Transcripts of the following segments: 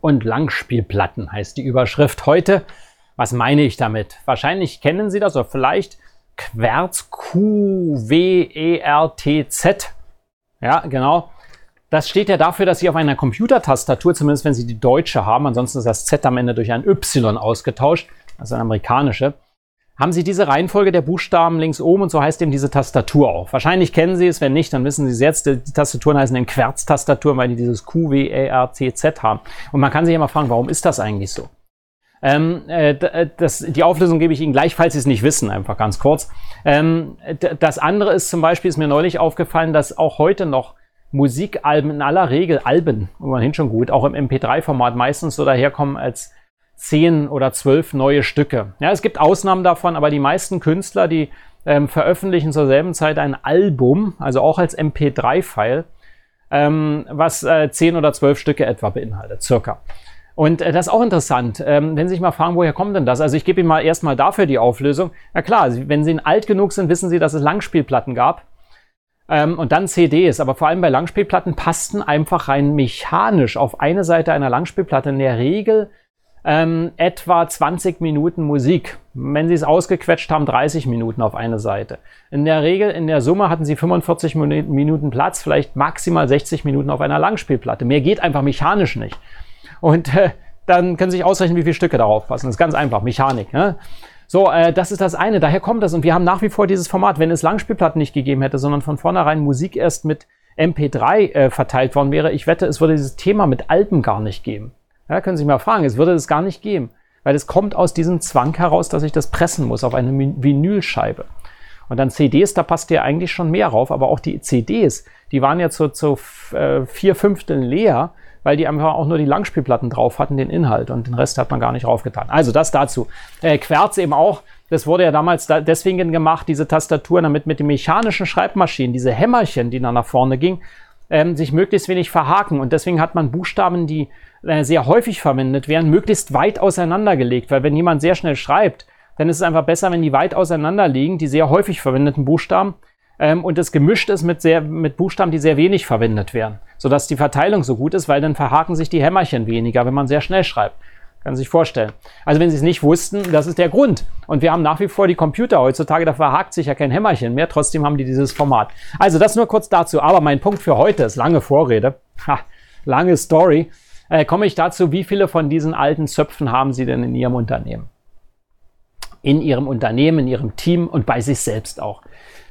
und Langspielplatten heißt die Überschrift heute. Was meine ich damit? Wahrscheinlich kennen Sie das oder vielleicht Querz Q-W-E-R-T-Z. Ja, genau. Das steht ja dafür, dass Sie auf einer Computertastatur, zumindest wenn Sie die deutsche haben, ansonsten ist das Z am Ende durch ein Y ausgetauscht, also eine amerikanische, haben Sie diese Reihenfolge der Buchstaben links oben und so heißt eben diese Tastatur auch. Wahrscheinlich kennen Sie es, wenn nicht, dann wissen Sie es jetzt. Die Tastaturen heißen dann Querz-Tastaturen, weil die dieses Q, W, E, R, T, Z haben. Und man kann sich immer fragen, warum ist das eigentlich so? Ähm, äh, äh das, die Auflösung gebe ich Ihnen gleich, falls Sie es nicht wissen, einfach ganz kurz. Ähm, das andere ist zum Beispiel, ist mir neulich aufgefallen, dass auch heute noch Musikalben in aller Regel, Alben, immerhin schon gut, auch im MP3-Format meistens so daherkommen als zehn oder zwölf neue Stücke. Ja, es gibt Ausnahmen davon, aber die meisten Künstler, die ähm, veröffentlichen zur selben Zeit ein Album, also auch als MP3-File, ähm, was äh, zehn oder zwölf Stücke etwa beinhaltet, circa. Und äh, das ist auch interessant, ähm, wenn Sie sich mal fragen, woher kommt denn das? Also ich gebe Ihnen mal erstmal dafür die Auflösung. Na klar, wenn Sie alt genug sind, wissen Sie, dass es Langspielplatten gab. Ähm, und dann CDs, aber vor allem bei Langspielplatten passten einfach rein mechanisch auf eine Seite einer Langspielplatte in der Regel ähm, etwa 20 Minuten Musik. Wenn Sie es ausgequetscht haben, 30 Minuten auf eine Seite. In der Regel, in der Summe hatten Sie 45 Minuten Platz, vielleicht maximal 60 Minuten auf einer Langspielplatte. Mehr geht einfach mechanisch nicht. Und äh, dann können Sie sich ausrechnen, wie viele Stücke darauf passen. Das ist ganz einfach, Mechanik. Ne? So, äh, das ist das eine. Daher kommt das. Und wir haben nach wie vor dieses Format. Wenn es Langspielplatten nicht gegeben hätte, sondern von vornherein Musik erst mit MP3 äh, verteilt worden wäre, ich wette, es würde dieses Thema mit Alben gar nicht geben. Ja, können Sie sich mal fragen, es würde es gar nicht geben, weil es kommt aus diesem Zwang heraus, dass ich das pressen muss auf eine Vinylscheibe. Und dann CDs, da passt ja eigentlich schon mehr rauf, aber auch die CDs, die waren ja zu, zu äh, vier Fünfteln leer, weil die einfach auch nur die Langspielplatten drauf hatten, den Inhalt und den Rest hat man gar nicht draufgetan. Also das dazu. Äh, Querz eben auch, das wurde ja damals da deswegen gemacht, diese Tastaturen, damit mit den mechanischen Schreibmaschinen, diese Hämmerchen, die dann nach vorne gingen, ähm, sich möglichst wenig verhaken. Und deswegen hat man Buchstaben, die äh, sehr häufig verwendet werden, möglichst weit auseinandergelegt. Weil wenn jemand sehr schnell schreibt, dann ist es einfach besser, wenn die weit auseinander liegen, die sehr häufig verwendeten Buchstaben, ähm, und es gemischt ist mit, sehr, mit Buchstaben, die sehr wenig verwendet werden, sodass die Verteilung so gut ist, weil dann verhaken sich die Hämmerchen weniger, wenn man sehr schnell schreibt. Kann sich vorstellen. Also wenn Sie es nicht wussten, das ist der Grund. Und wir haben nach wie vor die Computer heutzutage, da verhakt sich ja kein Hämmerchen mehr, trotzdem haben die dieses Format. Also das nur kurz dazu. Aber mein Punkt für heute ist lange Vorrede. Ha, lange Story. Äh, komme ich dazu, wie viele von diesen alten Zöpfen haben Sie denn in Ihrem Unternehmen? In Ihrem Unternehmen, in Ihrem Team und bei sich selbst auch.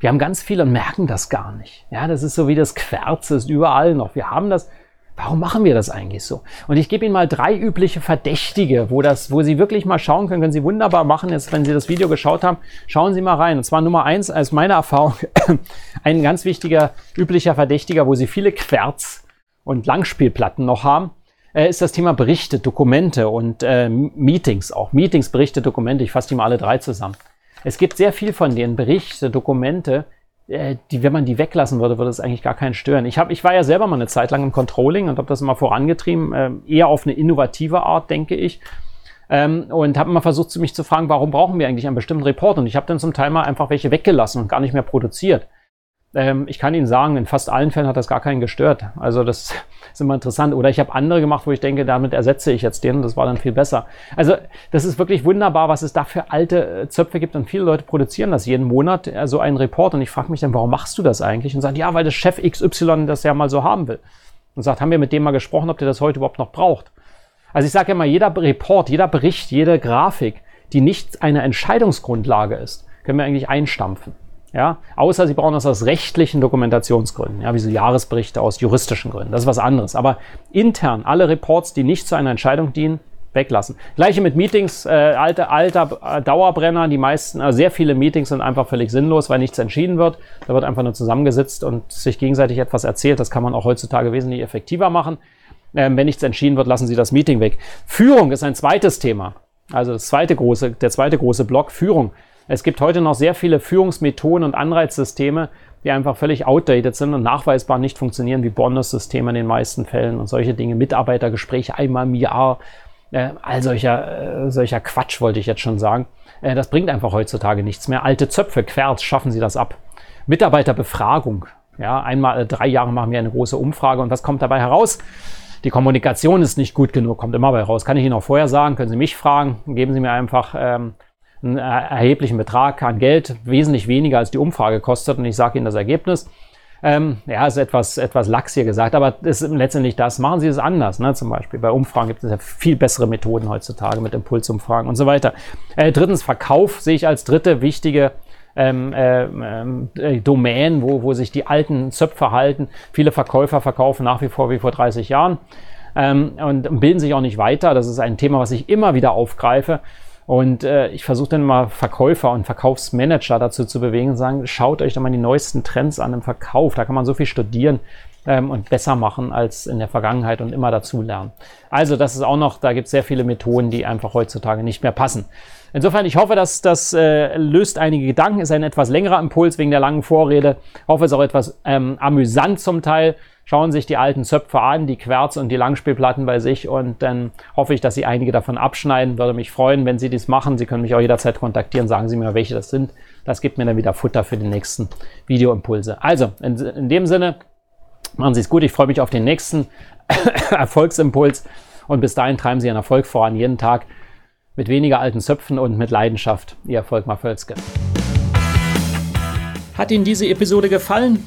Wir haben ganz viele und merken das gar nicht. Ja, das ist so wie das Querz ist überall noch. Wir haben das Warum machen wir das eigentlich so? Und ich gebe Ihnen mal drei übliche Verdächtige, wo, das, wo Sie wirklich mal schauen können, können Sie wunderbar machen. Jetzt, wenn Sie das Video geschaut haben, schauen Sie mal rein. Und zwar Nummer eins, als meine Erfahrung, ein ganz wichtiger, üblicher Verdächtiger, wo Sie viele Querz- und Langspielplatten noch haben, äh, ist das Thema Berichte, Dokumente und äh, Meetings auch. Meetings, Berichte, Dokumente. Ich fasse die mal alle drei zusammen. Es gibt sehr viel von denen, Berichte, Dokumente, äh, die, wenn man die weglassen würde, würde es eigentlich gar keinen stören. Ich, hab, ich war ja selber mal eine Zeit lang im Controlling und habe das mal vorangetrieben, äh, eher auf eine innovative Art, denke ich. Ähm, und habe immer versucht, mich zu fragen, warum brauchen wir eigentlich einen bestimmten Report? Und ich habe dann zum Teil mal einfach welche weggelassen und gar nicht mehr produziert. Ähm, ich kann Ihnen sagen, in fast allen Fällen hat das gar keinen gestört. Also das ist immer interessant. Oder ich habe andere gemacht, wo ich denke, damit ersetze ich jetzt den. Das war dann viel besser. Also das ist wirklich wunderbar, was es da für alte äh, Zöpfe gibt. Und viele Leute produzieren das jeden Monat, äh, so einen Report. Und ich frage mich dann, warum machst du das eigentlich? Und sagen, ja, weil das Chef XY das ja mal so haben will. Und sagt, haben wir mit dem mal gesprochen, ob der das heute überhaupt noch braucht? Also ich sage ja mal, jeder Report, jeder Bericht, jede Grafik, die nicht eine Entscheidungsgrundlage ist, können wir eigentlich einstampfen. Ja, außer Sie brauchen das aus rechtlichen Dokumentationsgründen, ja, wie so Jahresberichte aus juristischen Gründen. Das ist was anderes. Aber intern alle Reports, die nicht zu einer Entscheidung dienen, weglassen. Gleiche mit Meetings, äh, alter, alter äh, Dauerbrenner. Die meisten, äh, sehr viele Meetings sind einfach völlig sinnlos, weil nichts entschieden wird. Da wird einfach nur zusammengesetzt und sich gegenseitig etwas erzählt. Das kann man auch heutzutage wesentlich effektiver machen. Ähm, wenn nichts entschieden wird, lassen Sie das Meeting weg. Führung ist ein zweites Thema. Also das zweite große, der zweite große Block Führung. Es gibt heute noch sehr viele Führungsmethoden und Anreizsysteme, die einfach völlig outdated sind und nachweisbar nicht funktionieren, wie Bonus-Systeme in den meisten Fällen und solche Dinge, Mitarbeitergespräche einmal im Jahr, äh, all solcher, äh, solcher Quatsch wollte ich jetzt schon sagen. Äh, das bringt einfach heutzutage nichts mehr. Alte Zöpfe, Querz, schaffen Sie das ab. Mitarbeiterbefragung. Ja, einmal drei Jahre machen wir eine große Umfrage und was kommt dabei heraus? Die Kommunikation ist nicht gut genug, kommt immer bei raus. Kann ich Ihnen auch vorher sagen, können Sie mich fragen, geben Sie mir einfach ähm, einen erheblichen Betrag an Geld, wesentlich weniger als die Umfrage kostet und ich sage Ihnen das Ergebnis. Ähm, ja, ist etwas, etwas lax hier gesagt, aber ist letztendlich das. Machen Sie es anders, ne? zum Beispiel. Bei Umfragen gibt es ja viel bessere Methoden heutzutage mit Impulsumfragen und so weiter. Äh, drittens, Verkauf sehe ich als dritte wichtige ähm, ähm, äh, Domänen, wo, wo sich die alten Zöpfe halten. Viele Verkäufer verkaufen nach wie vor wie vor 30 Jahren ähm, und bilden sich auch nicht weiter. Das ist ein Thema, was ich immer wieder aufgreife. Und äh, ich versuche dann mal Verkäufer und Verkaufsmanager dazu zu bewegen und sagen, schaut euch doch mal die neuesten Trends an im Verkauf. Da kann man so viel studieren ähm, und besser machen als in der Vergangenheit und immer dazu lernen. Also das ist auch noch, da gibt es sehr viele Methoden, die einfach heutzutage nicht mehr passen. Insofern, ich hoffe, dass das äh, löst einige Gedanken, ist ein etwas längerer Impuls wegen der langen Vorrede. Ich hoffe, es ist auch etwas ähm, amüsant zum Teil. Schauen sich die alten Zöpfe an, die Querz und die Langspielplatten bei sich und dann hoffe ich, dass Sie einige davon abschneiden. Würde mich freuen, wenn Sie dies machen. Sie können mich auch jederzeit kontaktieren, sagen Sie mir, welche das sind. Das gibt mir dann wieder Futter für die nächsten Videoimpulse. Also, in, in dem Sinne, machen Sie es gut. Ich freue mich auf den nächsten Erfolgsimpuls und bis dahin treiben Sie Ihren Erfolg voran, jeden Tag mit weniger alten Zöpfen und mit Leidenschaft. Ihr Erfolg Völzke. Hat Ihnen diese Episode gefallen?